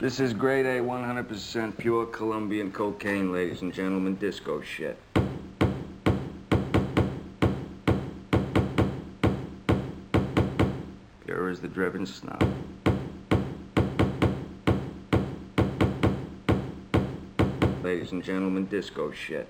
This is grade A, 100% pure Colombian cocaine, ladies and gentlemen, disco shit. Pure as the driven snow. Ladies and gentlemen, disco shit.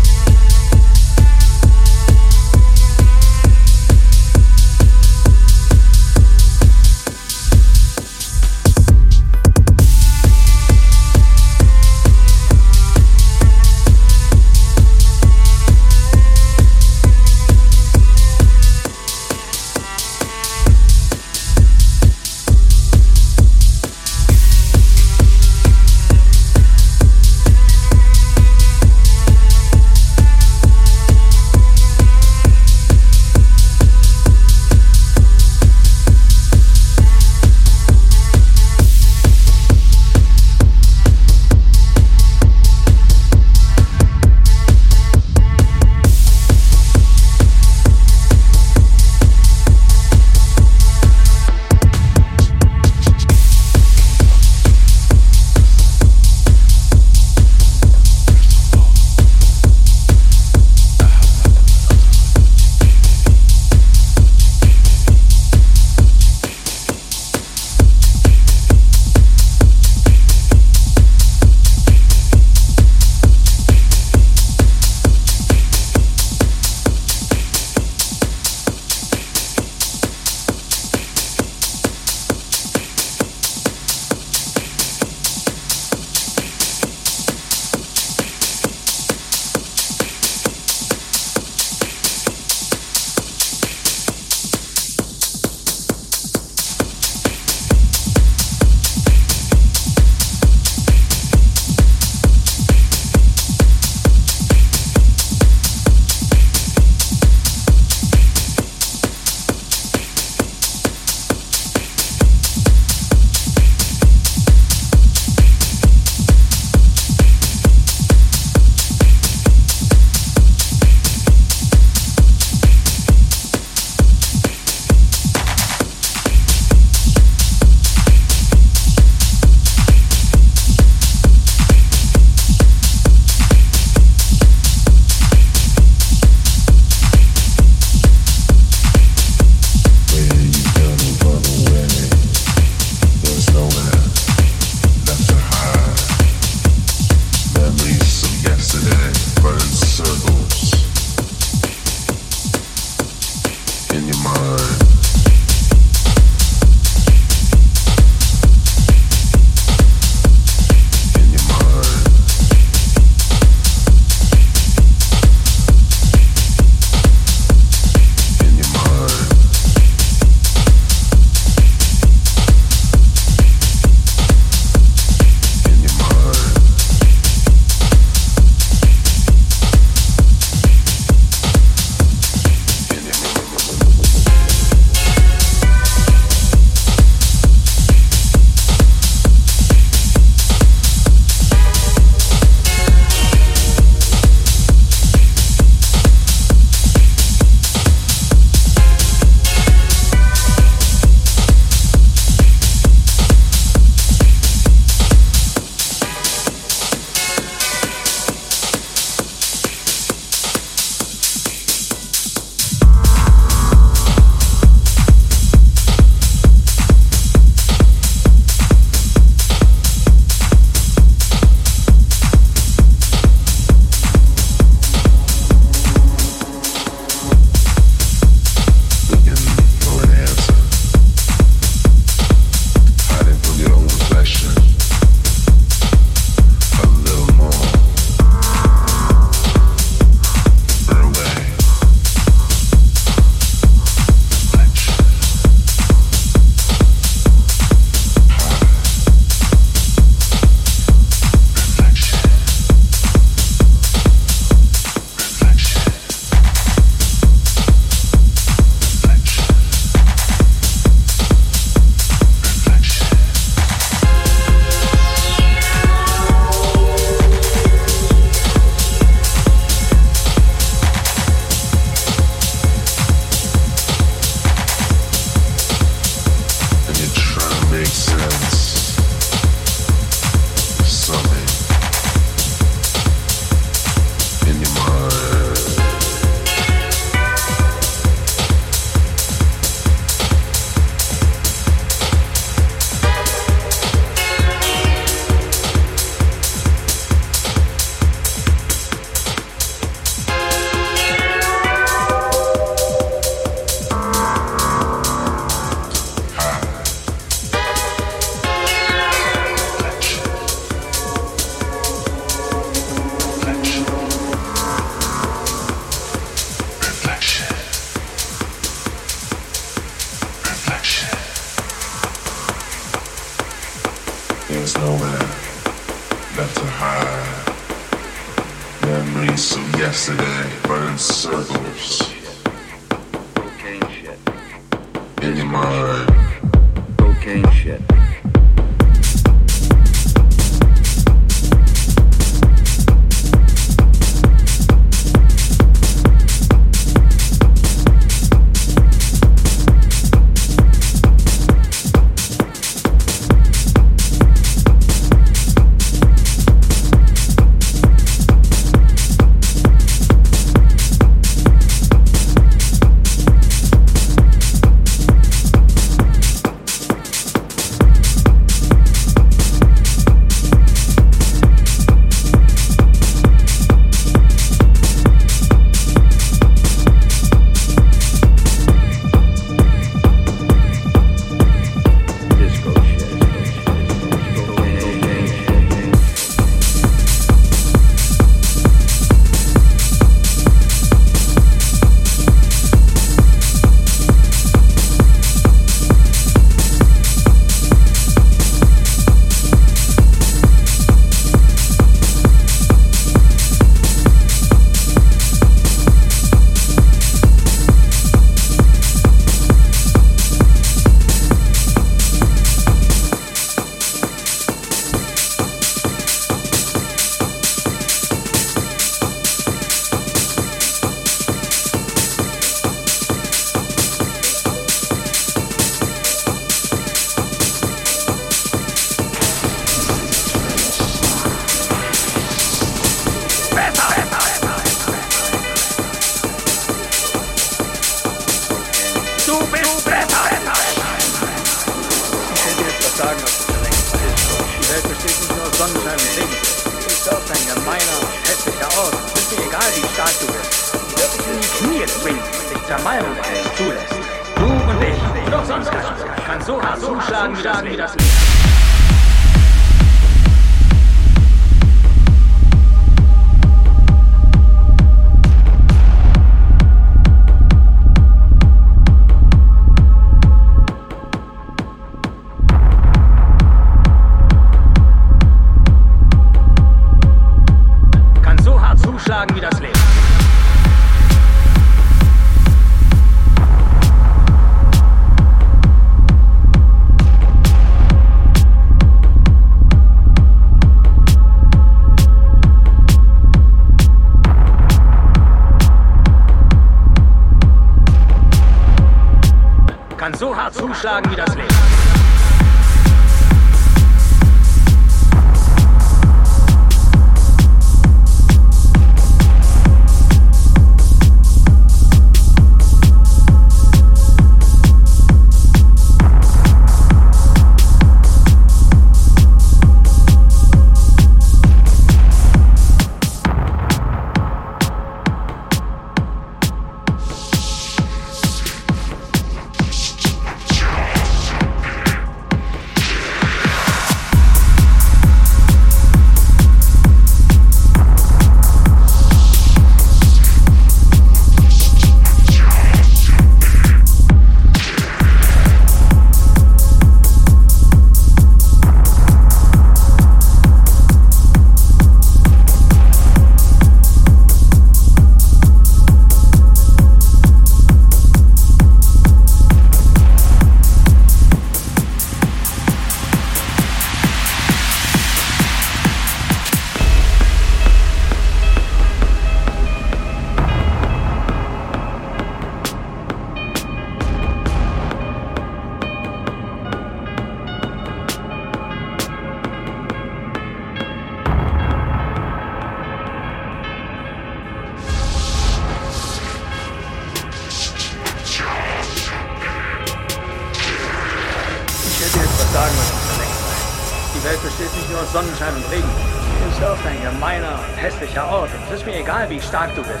start to.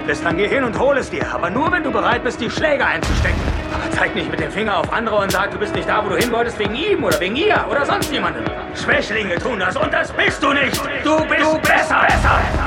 bereit bist, dann geh hin und hol es dir. Aber nur, wenn du bereit bist, die Schläge einzustecken. Aber zeig nicht mit dem Finger auf andere und sag, du bist nicht da, wo du hin wolltest, wegen ihm oder wegen ihr oder sonst jemandem. Schwächlinge tun das und das bist du nicht. Du bist, du bist besser. besser.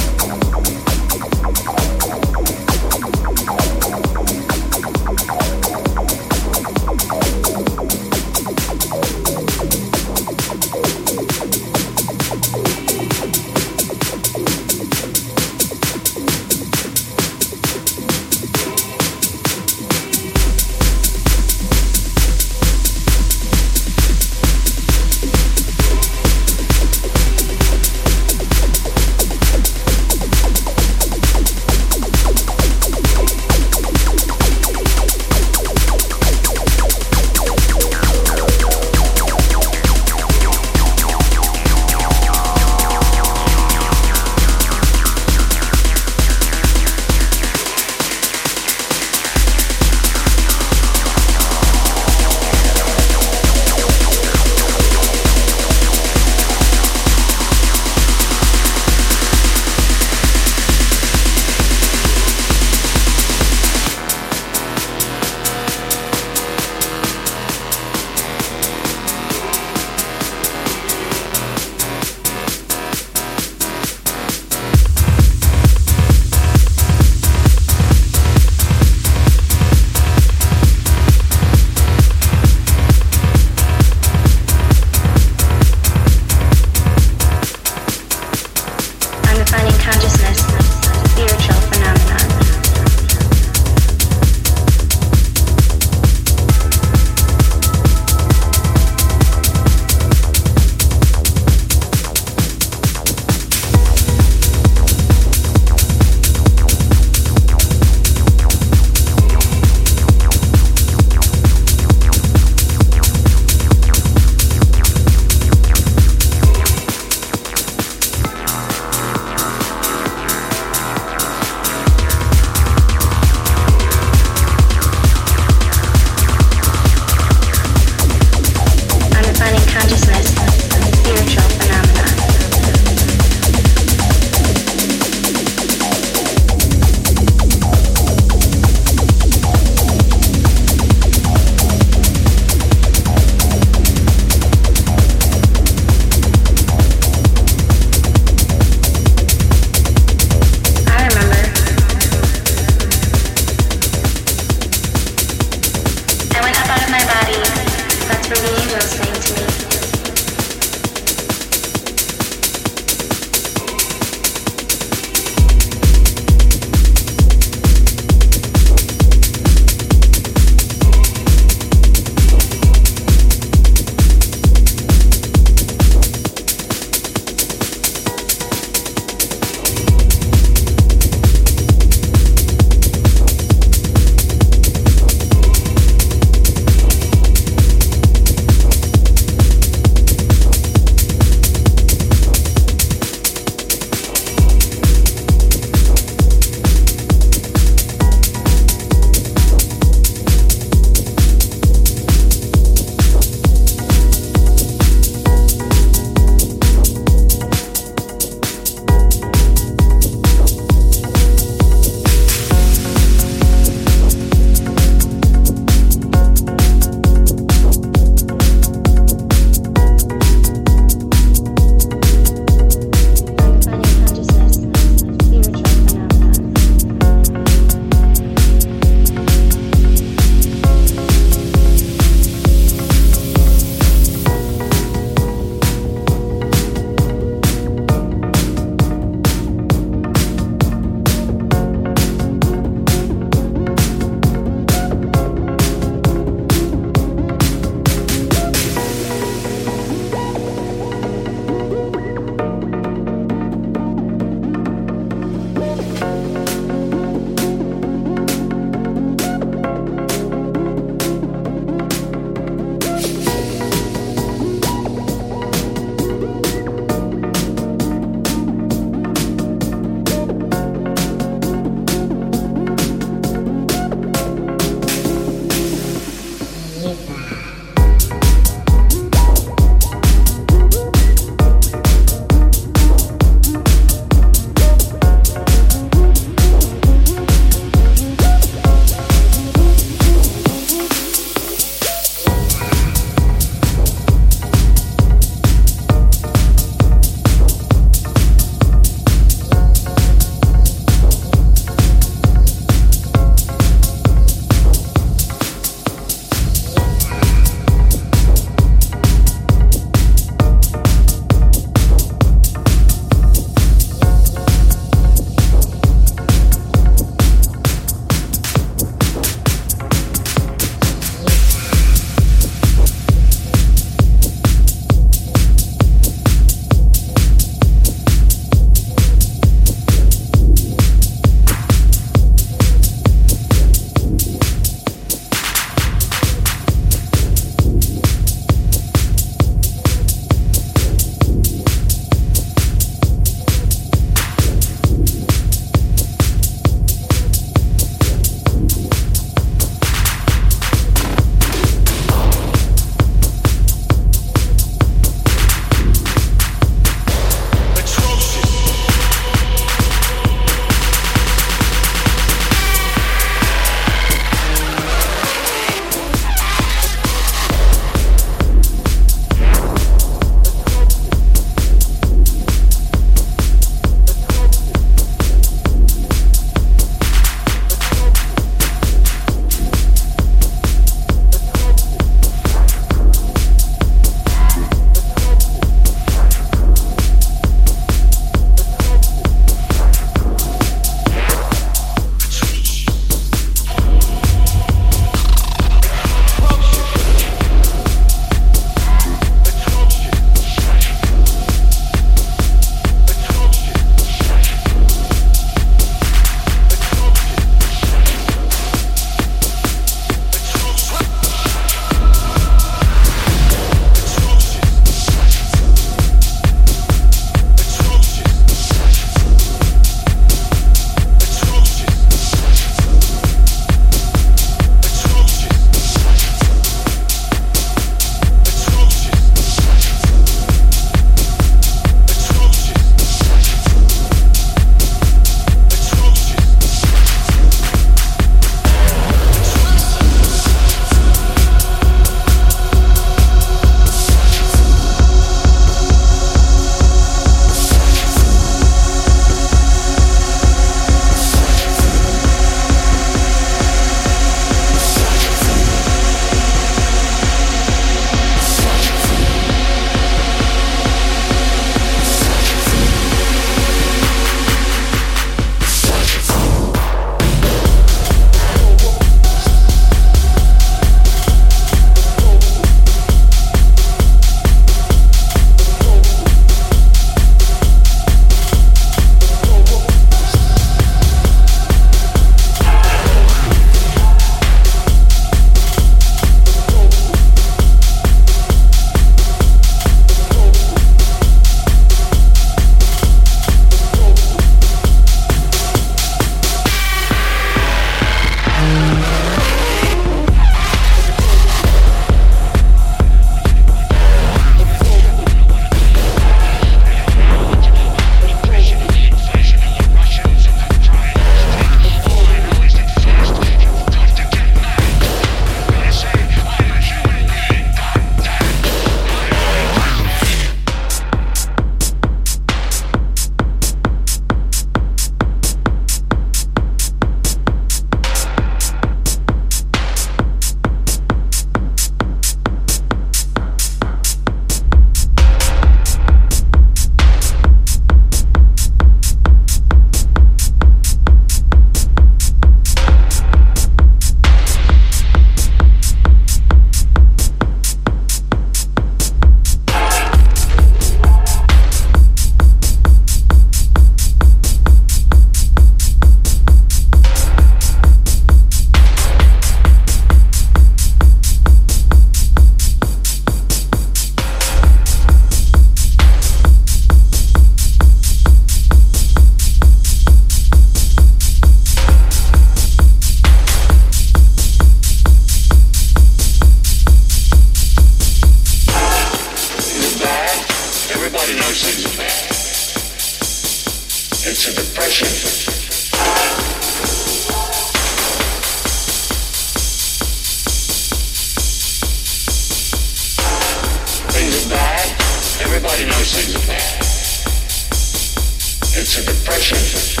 Thank you.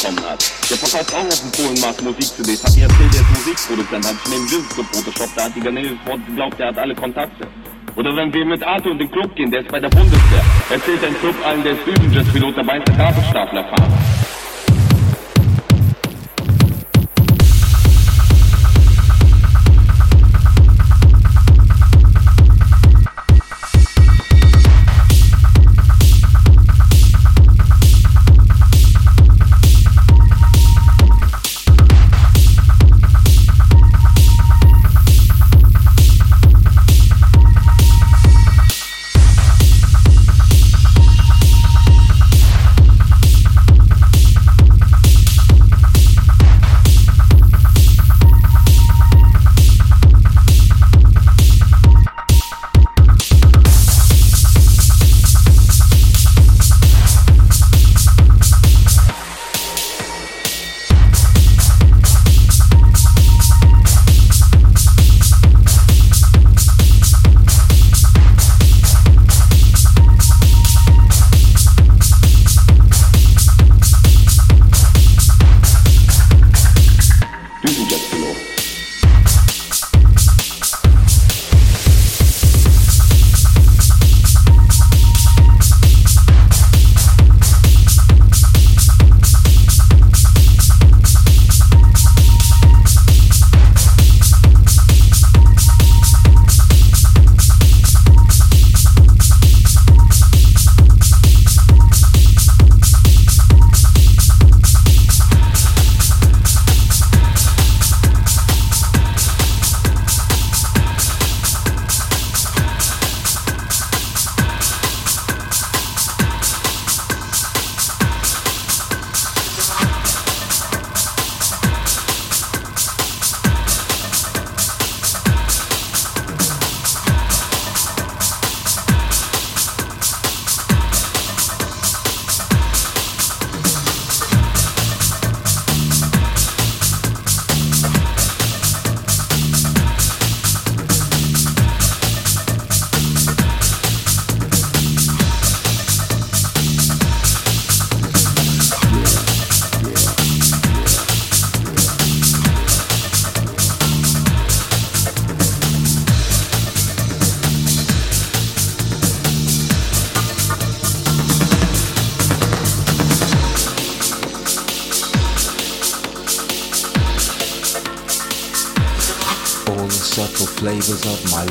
bekommen hat. Der verkauft auch auf dem Polenmarkt Musik-CDs. Hat mir erzählt, er ist Musikproduzent, hat ich neben Business gefotoshoppt, da hat die Garnele sofort geglaubt, der hat alle Kontakte. Oder wenn wir mit Arthur in den Club gehen, der ist bei der Bundeswehr. Erzählt ein Club allen, der ist Düsenjet-Pilot, dabei ist der Gabelstapler fahren.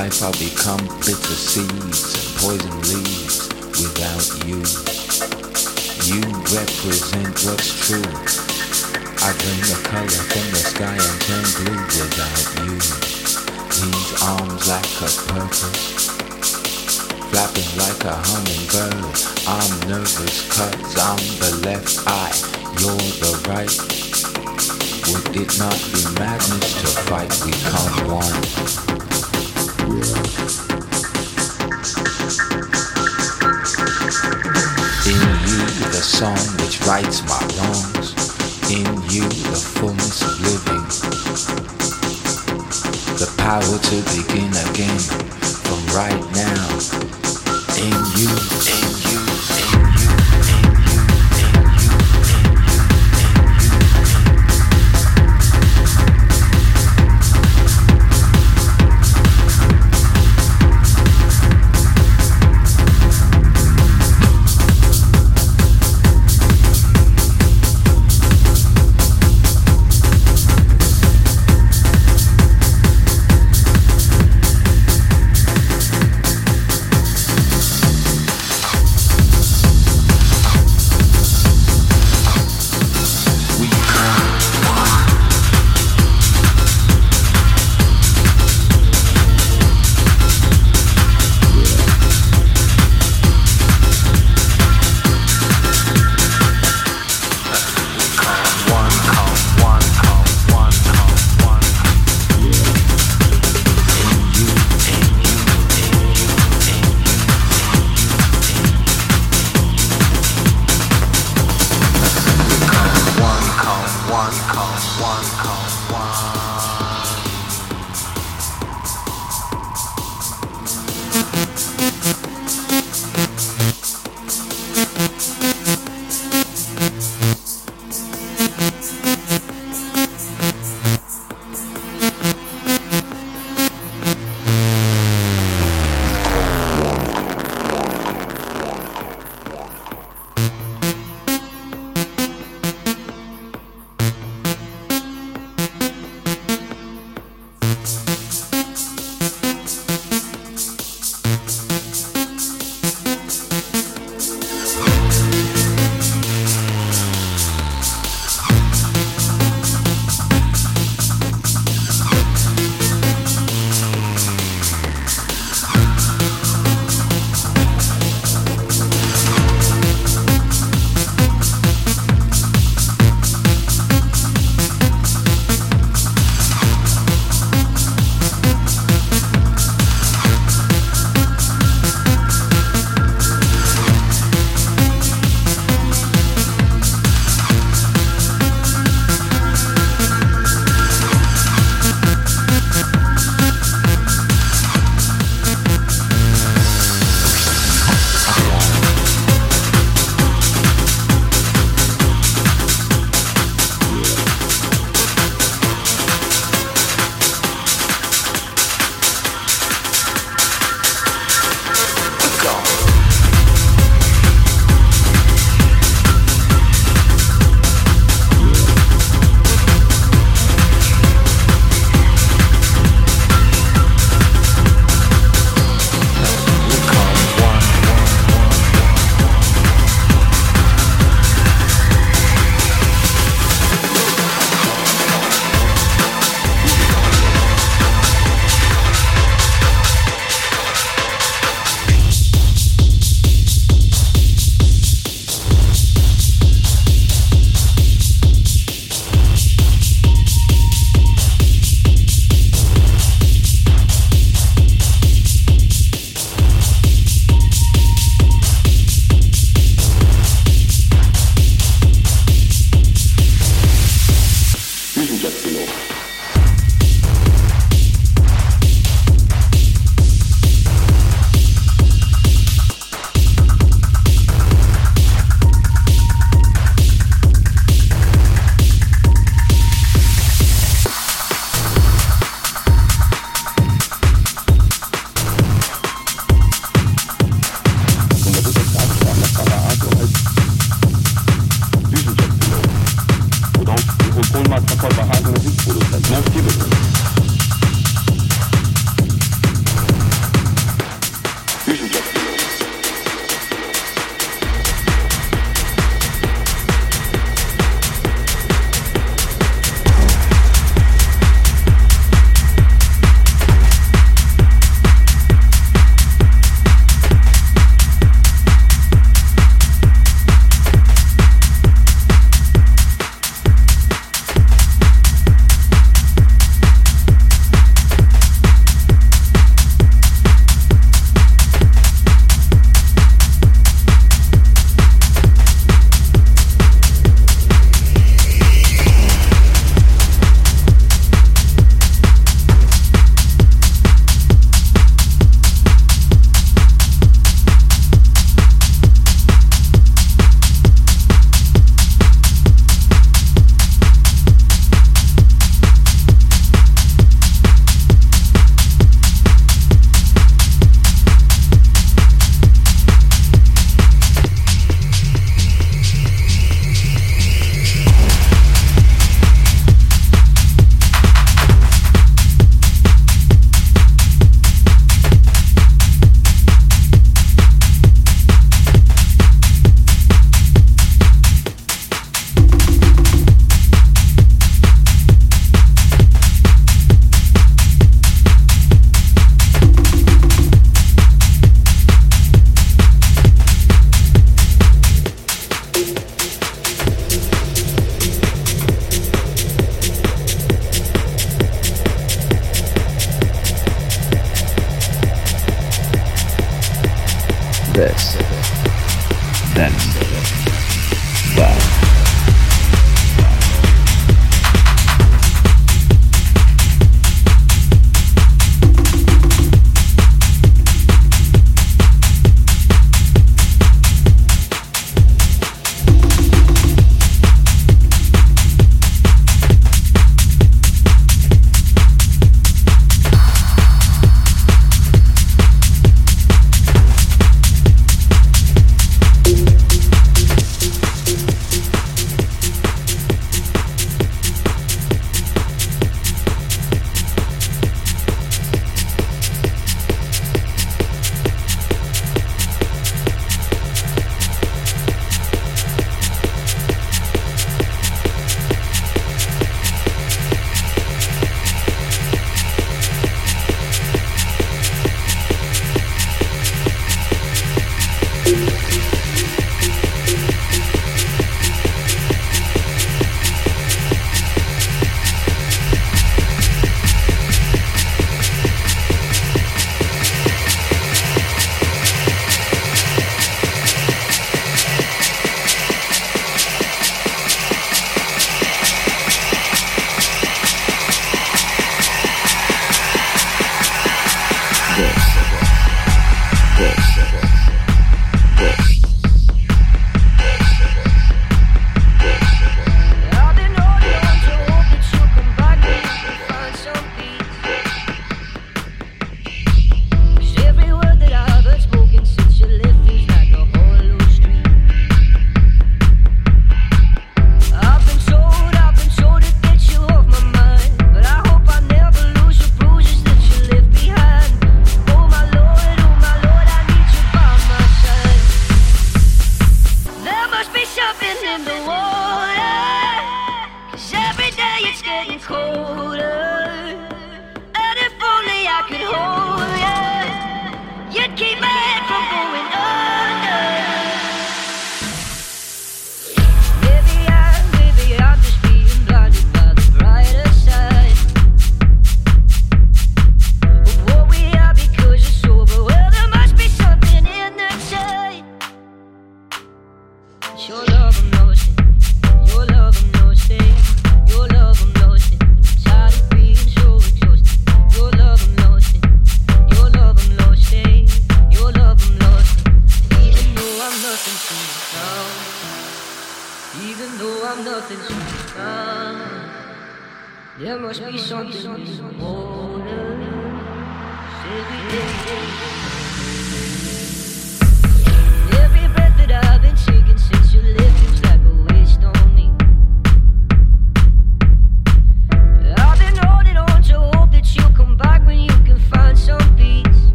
life up